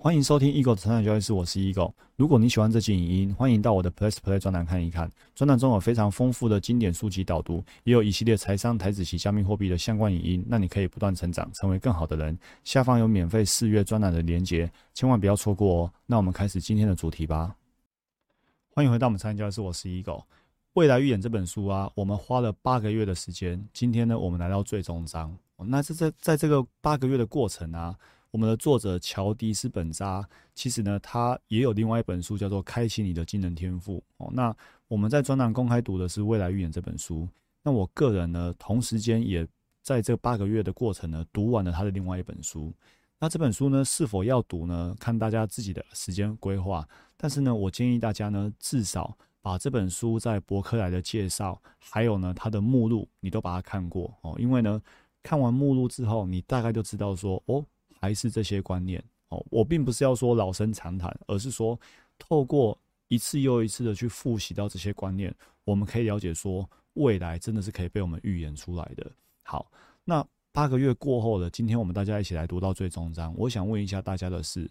欢迎收听 Eagle 的成长交易室，我是 Eagle。如果你喜欢这期影音，欢迎到我的 Plus Play 专栏看一看。专栏中有非常丰富的经典书籍导读，也有一系列财商、台子及加密货币的相关影音，让你可以不断成长，成为更好的人。下方有免费试阅专栏的连结，千万不要错过哦。那我们开始今天的主题吧。欢迎回到我们成长交易室，我是 Eagle。未来预演这本书啊，我们花了八个月的时间。今天呢，我们来到最终章。那这在在这个八个月的过程啊，我们的作者乔迪斯本扎，其实呢，他也有另外一本书叫做《开启你的惊人天赋》哦。那我们在专栏公开读的是《未来预言》这本书。那我个人呢，同时间也在这八个月的过程呢，读完了他的另外一本书。那这本书呢，是否要读呢？看大家自己的时间规划。但是呢，我建议大家呢，至少。把这本书在博客来的介绍，还有呢它的目录，你都把它看过哦。因为呢，看完目录之后，你大概就知道说，哦，还是这些观念哦。我并不是要说老生常谈，而是说透过一次又一次的去复习到这些观念，我们可以了解说，未来真的是可以被我们预言出来的。好，那八个月过后了，今天我们大家一起来读到最终章。我想问一下大家的是，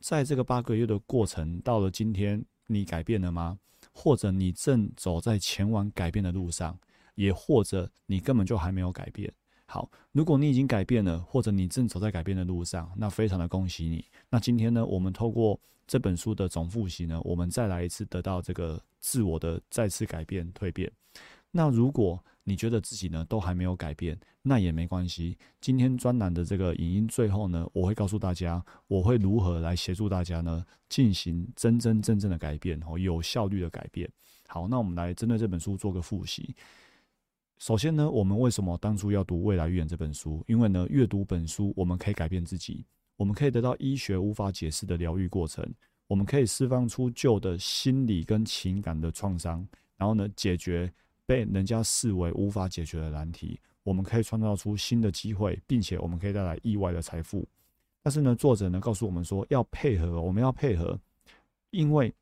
在这个八个月的过程，到了今天，你改变了吗？或者你正走在前往改变的路上，也或者你根本就还没有改变。好，如果你已经改变了，或者你正走在改变的路上，那非常的恭喜你。那今天呢，我们透过这本书的总复习呢，我们再来一次得到这个自我的再次改变蜕变。那如果你觉得自己呢都还没有改变，那也没关系。今天专栏的这个影音最后呢，我会告诉大家，我会如何来协助大家呢进行真真正正的改变哦，有效率的改变。好，那我们来针对这本书做个复习。首先呢，我们为什么当初要读《未来预言》这本书？因为呢，阅读本书我们可以改变自己，我们可以得到医学无法解释的疗愈过程，我们可以释放出旧的心理跟情感的创伤，然后呢，解决。被人家视为无法解决的难题，我们可以创造出新的机会，并且我们可以带来意外的财富。但是呢，作者呢告诉我们说，要配合，我们要配合，因为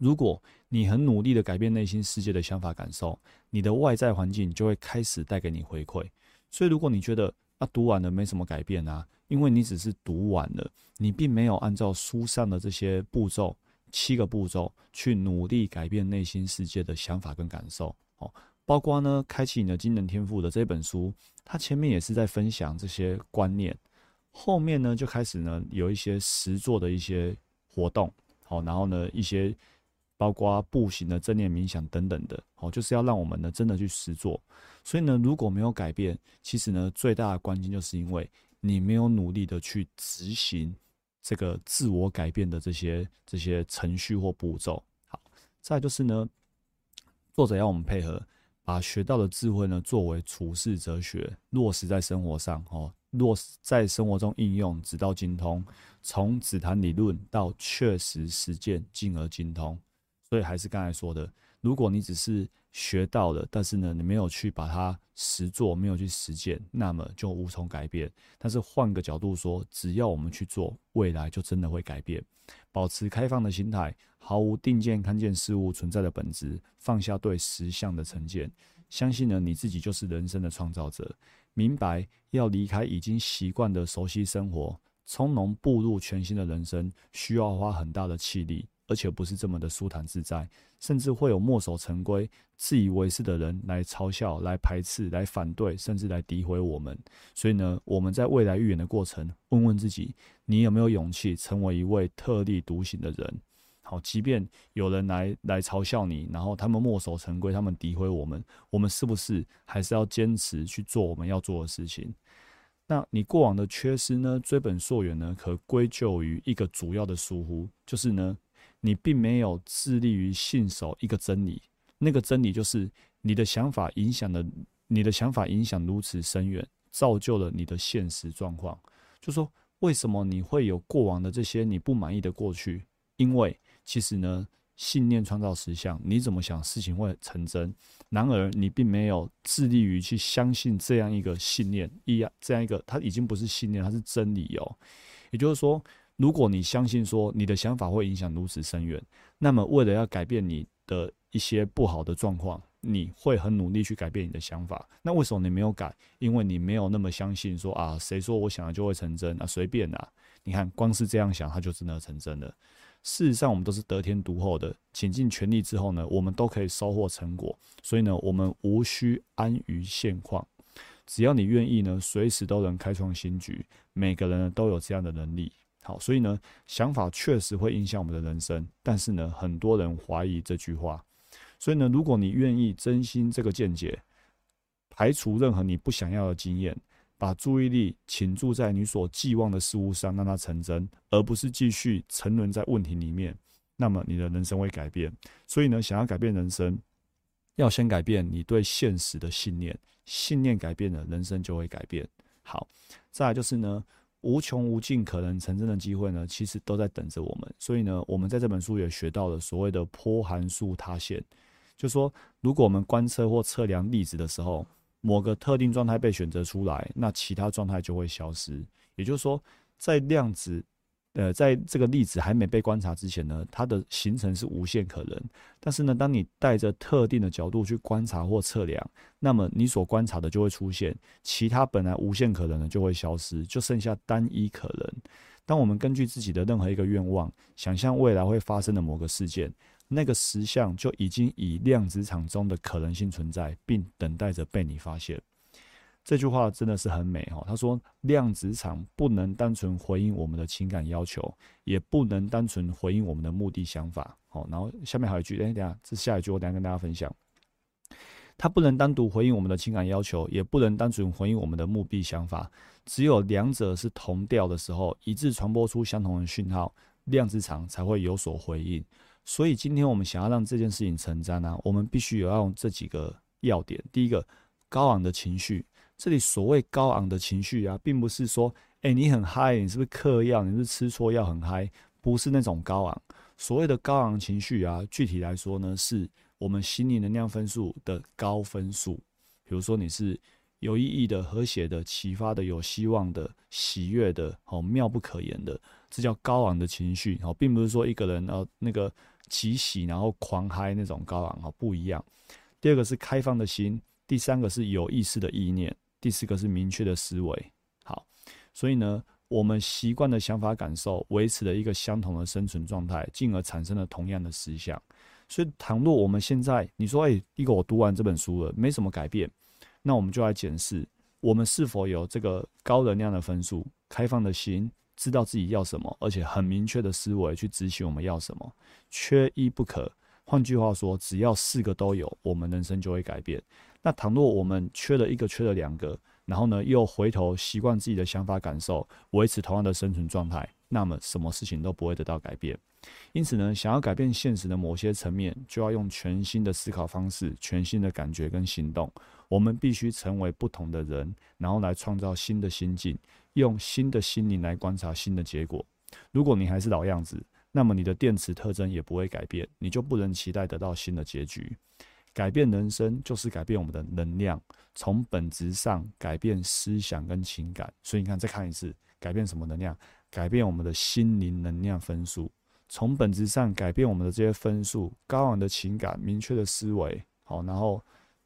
如果你很努力的改变内心世界的想法感受，你的外在环境就会开始带给你回馈。所以，如果你觉得啊读完了没什么改变啊，因为你只是读完了，你并没有按照书上的这些步骤七个步骤去努力改变内心世界的想法跟感受。哦，包括呢，开启你的惊人天赋的这本书，它前面也是在分享这些观念，后面呢就开始呢有一些实做的一些活动，好，然后呢一些包括步行的正念冥想等等的，好，就是要让我们呢真的去实做。所以呢，如果没有改变，其实呢最大的关键就是因为你没有努力的去执行这个自我改变的这些这些程序或步骤。好，再就是呢。作者要我们配合，把学到的智慧呢作为处世哲学，落实在生活上哦，落实在生活中应用，直到精通。从只谈理论到确实实践，进而精通。所以还是刚才说的，如果你只是学到了，但是呢你没有去把它实做，没有去实践，那么就无从改变。但是换个角度说，只要我们去做，未来就真的会改变。保持开放的心态，毫无定见，看见事物存在的本质，放下对实相的成见，相信呢你自己就是人生的创造者。明白要离开已经习惯的熟悉生活，从容步入全新的人生，需要花很大的气力。而且不是这么的舒坦自在，甚至会有墨守成规、自以为是的人来嘲笑、来排斥、来反对，甚至来诋毁我们。所以呢，我们在未来预言的过程，问问自己：你有没有勇气成为一位特立独行的人？好，即便有人来来嘲笑你，然后他们墨守成规，他们诋毁我们，我们是不是还是要坚持去做我们要做的事情？那你过往的缺失呢？追本溯源呢，可归咎于一个主要的疏忽，就是呢。你并没有致力于信守一个真理，那个真理就是你的想法影响了你的想法影响如此深远，造就了你的现实状况。就说为什么你会有过往的这些你不满意的过去？因为其实呢，信念创造实相，你怎么想事情会成真。然而你并没有致力于去相信这样一个信念，一样这样一个，它已经不是信念，它是真理哦。也就是说。如果你相信说你的想法会影响如此深远，那么为了要改变你的一些不好的状况，你会很努力去改变你的想法。那为什么你没有改？因为你没有那么相信说啊，谁说我想的就会成真啊？随便啊，你看，光是这样想，它就真的成真了。事实上，我们都是得天独厚的，倾尽全力之后呢，我们都可以收获成果。所以呢，我们无需安于现况，只要你愿意呢，随时都能开创新局。每个人都有这样的能力。好，所以呢，想法确实会影响我们的人生。但是呢，很多人怀疑这句话。所以呢，如果你愿意真心这个见解，排除任何你不想要的经验。把注意力倾注在你所寄望的事物上，让它成真，而不是继续沉沦在问题里面。那么你的人生会改变。所以呢，想要改变人生，要先改变你对现实的信念。信念改变了，人生就会改变。好，再来就是呢，无穷无尽可能成真的机会呢，其实都在等着我们。所以呢，我们在这本书也学到了所谓的波函数塌陷，就说如果我们观测或测量粒子的时候。某个特定状态被选择出来，那其他状态就会消失。也就是说，在量子，呃，在这个粒子还没被观察之前呢，它的形成是无限可能。但是呢，当你带着特定的角度去观察或测量，那么你所观察的就会出现，其他本来无限可能的就会消失，就剩下单一可能。当我们根据自己的任何一个愿望，想象未来会发生的某个事件。那个实像就已经以量子场中的可能性存在，并等待着被你发现。这句话真的是很美哦。他说，量子场不能单纯回应我们的情感要求，也不能单纯回应我们的目的想法。好，然后下面还有一句，哎，等下这下一句我等下跟大家分享。它不能单独回应我们的情感要求，也不能单纯回应我们的目的想法。只有两者是同调的时候，一致传播出相同的讯号，量子场才会有所回应。所以今天我们想要让这件事情成真呢，我们必须有要用这几个要点。第一个，高昂的情绪。这里所谓高昂的情绪啊，并不是说，哎，你很嗨，你是不是嗑药，你是不是吃错药很嗨，不是那种高昂。所谓的高昂情绪啊，具体来说呢，是我们心理能量分数的高分数。比如说你是有意义的、和谐的、启发的、有希望的、喜悦的、哦妙不可言的，这叫高昂的情绪。哦，并不是说一个人呃那个。极喜，然后狂嗨那种高昂哈不一样。第二个是开放的心，第三个是有意识的意念，第四个是明确的思维。好，所以呢，我们习惯的想法感受维持了一个相同的生存状态，进而产生了同样的思想。所以，倘若我们现在你说，哎，一个我读完这本书了，没什么改变，那我们就来检视我们是否有这个高能量的分数，开放的心。知道自己要什么，而且很明确的思维去执行我们要什么，缺一不可。换句话说，只要四个都有，我们人生就会改变。那倘若我们缺了一个，缺了两个，然后呢，又回头习惯自己的想法感受，维持同样的生存状态，那么什么事情都不会得到改变。因此呢，想要改变现实的某些层面，就要用全新的思考方式、全新的感觉跟行动。我们必须成为不同的人，然后来创造新的心境。用新的心灵来观察新的结果。如果你还是老样子，那么你的电池特征也不会改变，你就不能期待得到新的结局。改变人生就是改变我们的能量，从本质上改变思想跟情感。所以你看，再看一次，改变什么能量？改变我们的心灵能量分数，从本质上改变我们的这些分数，高昂的情感，明确的思维，好，然后。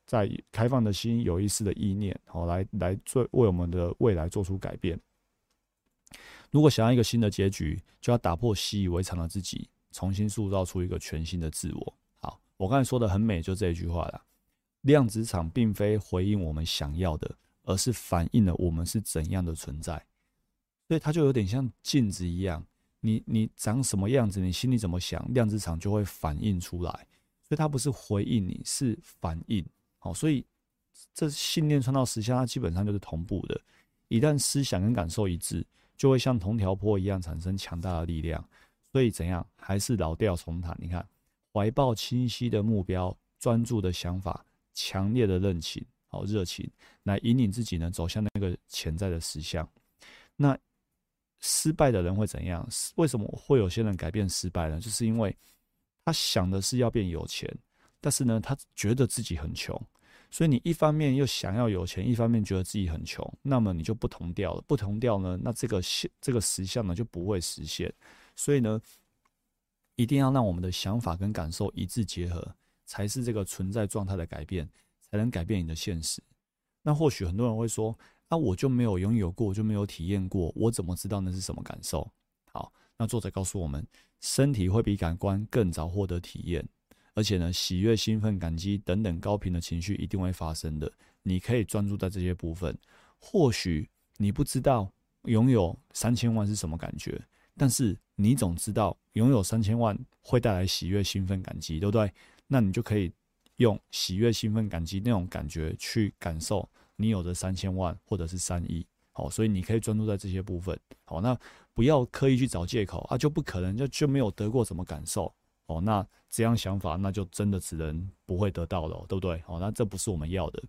在开放的心、有意识的意念，好来来做为我们的未来做出改变。如果想要一个新的结局，就要打破习以为常的自己，重新塑造出一个全新的自我。我刚才说的很美，就这一句话了。量子场并非回应我们想要的，而是反映了我们是怎样的存在。所以它就有点像镜子一样，你你长什么样子，你心里怎么想，量子场就会反映出来。所以它不是回应你，是反应。好，所以这信念传到实相，它基本上就是同步的。一旦思想跟感受一致，就会像同条坡一样产生强大的力量。所以怎样，还是老调重弹。你看，怀抱清晰的目标、专注的想法、强烈的热情、好热情，来引领自己呢走向那个潜在的实相。那失败的人会怎样？为什么会有些人改变失败呢？就是因为他想的是要变有钱。但是呢，他觉得自己很穷，所以你一方面又想要有钱，一方面觉得自己很穷，那么你就不同调了。不同调呢，那这个现这个实相呢就不会实现。所以呢，一定要让我们的想法跟感受一致结合，才是这个存在状态的改变，才能改变你的现实。那或许很多人会说：“那我就没有拥有过，就没有体验过，我怎么知道那是什么感受？好，那作者告诉我们，身体会比感官更早获得体验，而且呢，喜悦、兴奋、感激等等高频的情绪一定会发生的。你可以专注在这些部分。或许你不知道拥有三千万是什么感觉，但是你总知道拥有三千万会带来喜悦、兴奋、感激，对不对？那你就可以用喜悦、兴奋、感激那种感觉去感受你有的三千万或者是三亿。好，所以你可以专注在这些部分。好，那不要刻意去找借口啊，就不可能就就没有得过什么感受。哦，那这样想法那就真的只能不会得到了，对不对？哦，那这不是我们要的。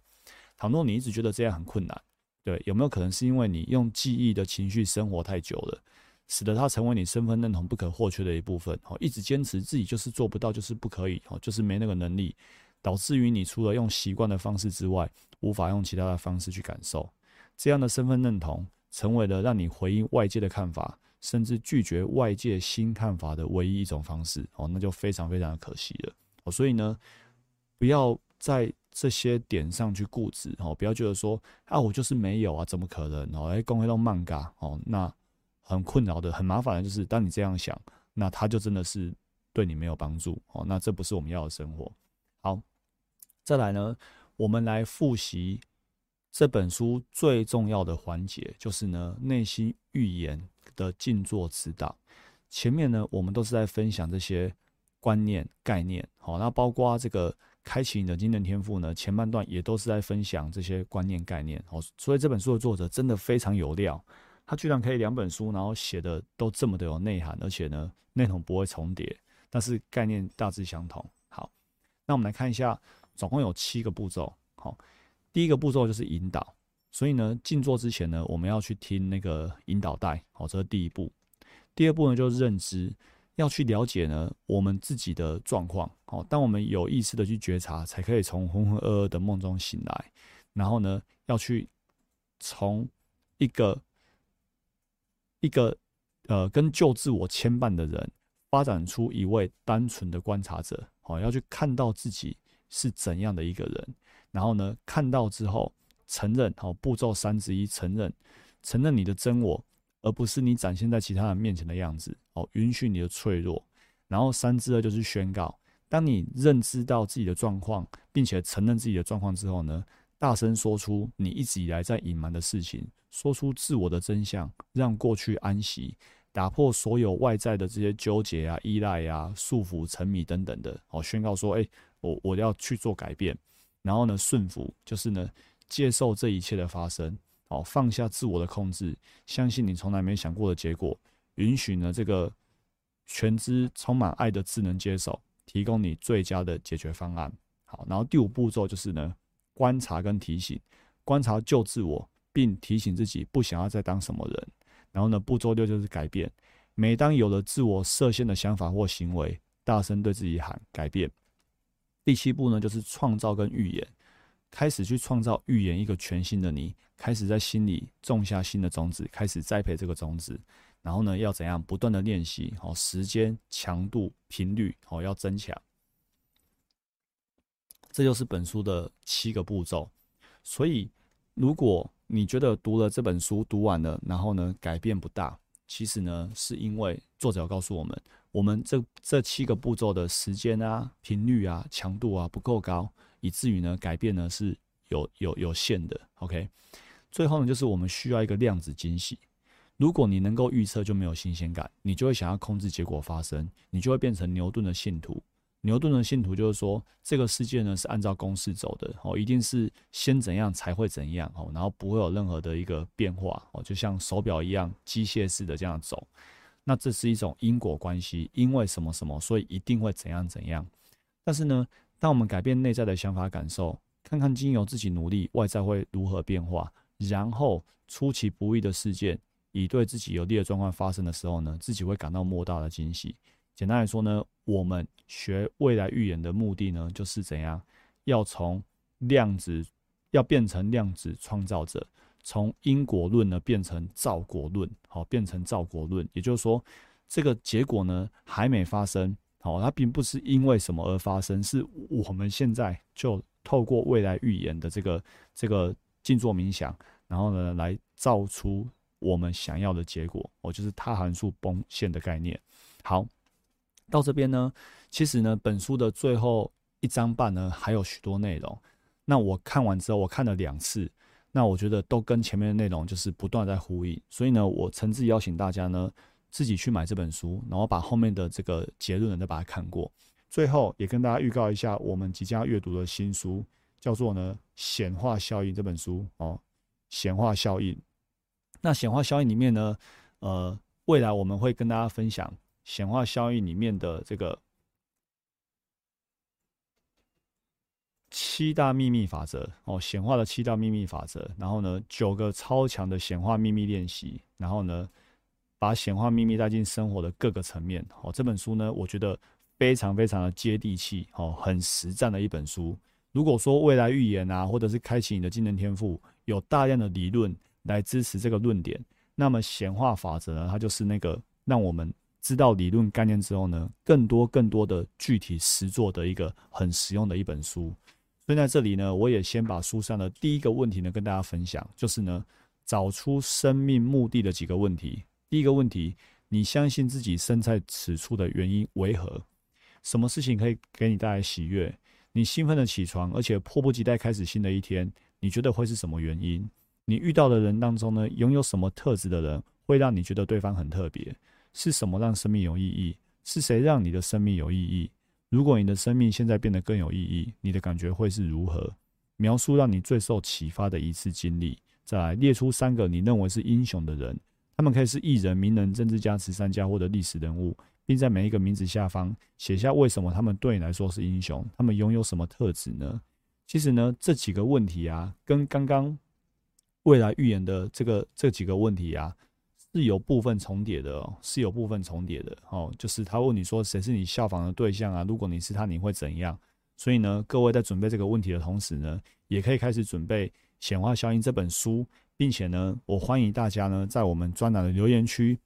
倘若你一直觉得这样很困难，对，有没有可能是因为你用记忆的情绪生活太久了，使得它成为你身份认同不可或缺的一部分？哦，一直坚持自己就是做不到，就是不可以，哦，就是没那个能力，导致于你除了用习惯的方式之外，无法用其他的方式去感受。这样的身份认同，成为了让你回应外界的看法，甚至拒绝外界新看法的唯一一种方式哦，那就非常非常的可惜了哦。所以呢，不要在这些点上去固执哦，不要觉得说啊，我就是没有啊，怎么可能哦？哎，公开到漫嘎哦，那很困扰的、很麻烦的，就是当你这样想，那他就真的是对你没有帮助哦。那这不是我们要的生活。好，再来呢，我们来复习。这本书最重要的环节就是呢，内心预言的静坐指导。前面呢，我们都是在分享这些观念概念，好，那包括这个开启你的精神天赋呢，前半段也都是在分享这些观念概念，好，所以这本书的作者真的非常有料，他居然可以两本书，然后写的都这么的有内涵，而且呢，内容不会重叠，但是概念大致相同。好，那我们来看一下，总共有七个步骤，好。第一个步骤就是引导，所以呢，静坐之前呢，我们要去听那个引导带，好，这是第一步。第二步呢，就是认知，要去了解呢我们自己的状况，好，当我们有意识的去觉察，才可以从浑浑噩噩的梦中醒来。然后呢，要去从一个一个呃跟旧自我牵绊的人，发展出一位单纯的观察者，好，要去看到自己是怎样的一个人。然后呢，看到之后承认，好步骤三之一，承认，承认你的真我，而不是你展现在其他人面前的样子，哦，允许你的脆弱。然后三之二就是宣告，当你认知到自己的状况，并且承认自己的状况之后呢，大声说出你一直以来在隐瞒的事情，说出自我的真相，让过去安息，打破所有外在的这些纠结啊、依赖啊、束缚、沉迷等等的，哦，宣告说，哎，我我要去做改变。然后呢，顺服就是呢，接受这一切的发生，哦，放下自我的控制，相信你从来没想过的结果，允许呢这个全知充满爱的智能接手，提供你最佳的解决方案。好，然后第五步骤就是呢，观察跟提醒，观察旧自我，并提醒自己不想要再当什么人。然后呢，步骤六就是改变，每当有了自我设限的想法或行为，大声对自己喊改变。第七步呢，就是创造跟预言，开始去创造预言一个全新的你，开始在心里种下新的种子，开始栽培这个种子，然后呢，要怎样不断的练习，好，时间、强度、频率，好，要增强。这就是本书的七个步骤。所以，如果你觉得读了这本书读完了，然后呢改变不大，其实呢是因为作者告诉我们。我们这这七个步骤的时间啊、频率啊、强度啊不够高，以至于呢改变呢是有有有限的。OK，最后呢就是我们需要一个量子惊喜。如果你能够预测，就没有新鲜感，你就会想要控制结果发生，你就会变成牛顿的信徒。牛顿的信徒就是说，这个世界呢是按照公式走的哦，一定是先怎样才会怎样哦，然后不会有任何的一个变化哦，就像手表一样机械式的这样走。那这是一种因果关系，因为什么什么，所以一定会怎样怎样。但是呢，当我们改变内在的想法感受，看看经由自己努力，外在会如何变化，然后出其不意的事件，以对自己有利的状况发生的时候呢，自己会感到莫大的惊喜。简单来说呢，我们学未来预言的目的呢，就是怎样，要从量子要变成量子创造者。从因果论呢变成造果论，好，变成造果论，也就是说，这个结果呢还没发生，好，它并不是因为什么而发生，是我们现在就透过未来预言的这个这个静坐冥想，然后呢来造出我们想要的结果，哦，就是它函数崩线的概念。好，到这边呢，其实呢，本书的最后一章半呢还有许多内容。那我看完之后，我看了两次，那我觉得都跟前面的内容就是不断在呼应，所以呢，我诚挚邀请大家呢自己去买这本书，然后把后面的这个结论再把它看过。最后也跟大家预告一下，我们即将阅读的新书叫做呢《显化效应》这本书哦，《显化效应》。那显化效应里面呢，呃，未来我们会跟大家分享显化效应里面的这个。七大秘密法则哦，显化的七大秘密法则。然后呢，九个超强的显化秘密练习。然后呢，把显化秘密带进生活的各个层面。哦，这本书呢，我觉得非常非常的接地气，哦，很实战的一本书。如果说未来预言啊，或者是开启你的技能天赋，有大量的理论来支持这个论点，那么显化法则呢，它就是那个让我们知道理论概念之后呢，更多更多的具体实作的一个很实用的一本书。所以在这里呢，我也先把书上的第一个问题呢跟大家分享，就是呢，找出生命目的的几个问题。第一个问题，你相信自己身在此处的原因为何？什么事情可以给你带来喜悦？你兴奋的起床，而且迫不及待开始新的一天，你觉得会是什么原因？你遇到的人当中呢，拥有什么特质的人会让你觉得对方很特别？是什么让生命有意义？是谁让你的生命有意义？如果你的生命现在变得更有意义，你的感觉会是如何？描述让你最受启发的一次经历。再来列出三个你认为是英雄的人，他们可以是艺人、名人、政治家、慈善家或者历史人物，并在每一个名字下方写下为什么他们对你来说是英雄，他们拥有什么特质呢？其实呢，这几个问题啊，跟刚刚未来预言的这个这几个问题啊。是有部分重叠的哦，是有部分重叠的哦。就是他问你说谁是你效仿的对象啊？如果你是他，你会怎样？所以呢，各位在准备这个问题的同时呢，也可以开始准备《显化效应》这本书，并且呢，我欢迎大家呢在我们专栏的留言区，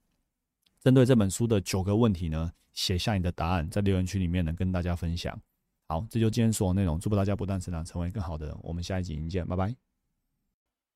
针对这本书的九个问题呢，写下你的答案，在留言区里面呢跟大家分享。好，这就今天所有内容，祝福大家不断成长，成为更好的人。我们下一集见，拜拜。